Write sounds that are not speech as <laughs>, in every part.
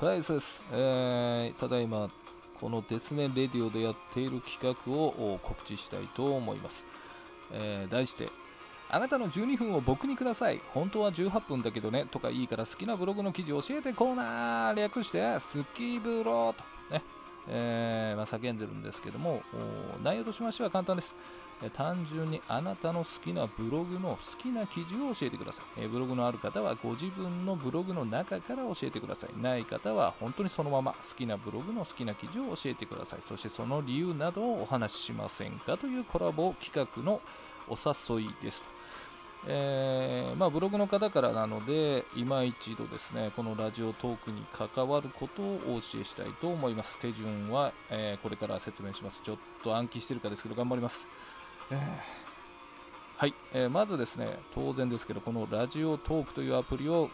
はい、そうです。えー、ただいま、このデスメレディオでやっている企画を告知したいと思います。えー、題して、あなたの12分を僕にください。本当は18分だけどね。とかいいから好きなブログの記事教えてコーナー略して、スキブローとね、えーまあ、叫んでるんですけども、内容としましては簡単です。単純にあなたの好きなブログの好きな記事を教えてください。えブログのある方はご自分のブログの中から教えてください。ない方は本当にそのまま好きなブログの好きな記事を教えてください。そしてその理由などをお話ししませんかというコラボ企画のお誘いです。えー、まあ、ブログの方からなので、今一度ですね、このラジオトークに関わることをお教えしたいと思います。手順は、えー、これから説明します。ちょっと暗記してるかですけど、頑張ります。えー、はい、え、まずですね、当然ですけど、このラジオトークというアプリを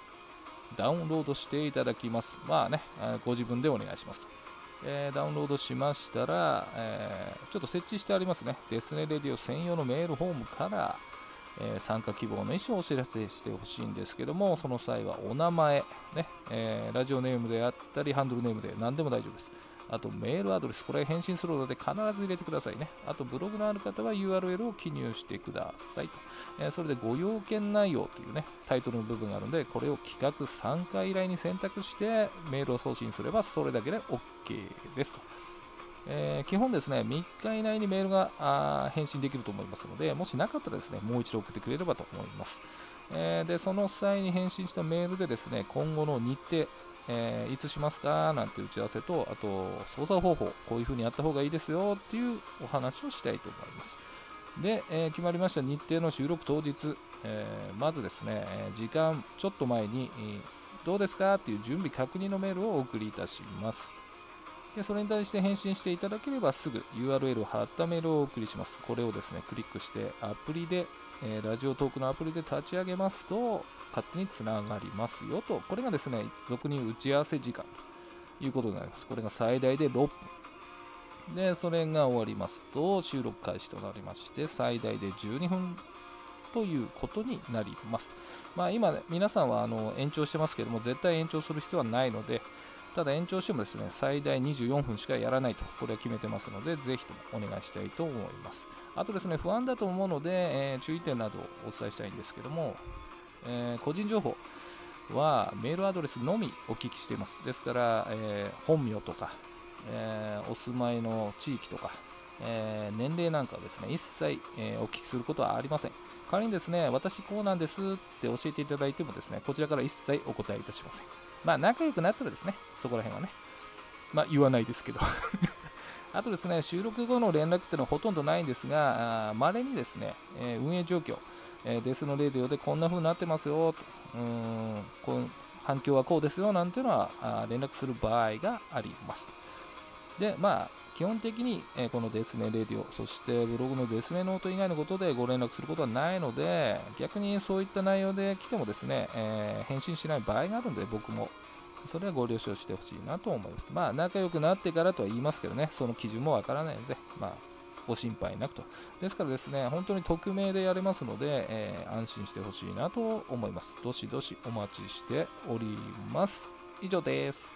ダウンロードしていただきます。まあね、ご自分でお願いします。えー、ダウンロードしましたら、え、ちょっと設置してありますね、デスネレディオ専用のメールフォームから、えー、参加希望の意思をお知らせしてほしいんですけども、その際はお名前、ねえラジオネームであったり、ハンドルネームで何でも大丈夫です。あとメールアドレス、これ返信するので必ず入れてくださいね。あとブログのある方は URL を記入してくださいと。えー、それでご要件内容というね、タイトルの部分があるので、これを企画参加依頼に選択してメールを送信すればそれだけで OK ですと。えー、基本ですね、3日以内にメールが返信できると思いますので、もしなかったらですね、もう一度送ってくれればと思います。えー、で、その際に返信したメールでですね、今後の日程、えー、いつしますかなんて打ち合わせと、あと、操作方法、こういう風にやった方がいいですよっていうお話をしたいと思います。で、えー、決まりました日程の収録当日、えー、まずですね、え時間ちょっと前に、どうですかっていう準備確認のメールをお送りいたします。でそれに対して返信していただければすぐ URL を貼ったメールをお送りします。これをですね、クリックしてアプリで、えー、ラジオトークのアプリで立ち上げますと、勝手につながりますよと。これがですね、俗に打ち合わせ時間ということになります。これが最大で6分。で、それが終わりますと、収録開始となりまして、最大で12分ということになります。まあ、今、ね、皆さんはあの延長してますけども、絶対延長する必要はないので、ただ延長してもですね、最大24分しかやらないと、これは決めてますので、ぜひともお願いしたいと思います。あとですね、不安だと思うので、えー、注意点などをお伝えしたいんですけども、えー、個人情報はメールアドレスのみお聞きしています。ですから、えー、本名とか、えお住まいの地域とか、え年齢なんかはですね、一切、えお聞きすることはありません。代わりにですね、私こうなんですって教えていただいてもですね、こちらから一切お答えいたしません。まあ仲良くなったらですね、そこら辺はね、まあ言わないですけど <laughs> あとですね、収録後の連絡ってのはほとんどないんですが、まれにですね、えー、運営状況、えー、デスメレディオでこんな風になってますよと、うんこう反響はこうですよなんていうのは連絡する場合があります。で、まあ、基本的に、えこのデスメレディオ、そしてブログのデスメノート以外のことでご連絡することはないので、逆にそういった内容で来てもですね、えー、返信しない場合があるので、僕も。それはご了承してほしいなと思います。まあ、仲良くなってからとは言いますけどね、その基準もわからないので、まあ、ご心配なくと。ですからですね、本当に匿名でやれますので、えー、安心してほしいなと思います。どしどしお待ちしております。以上です。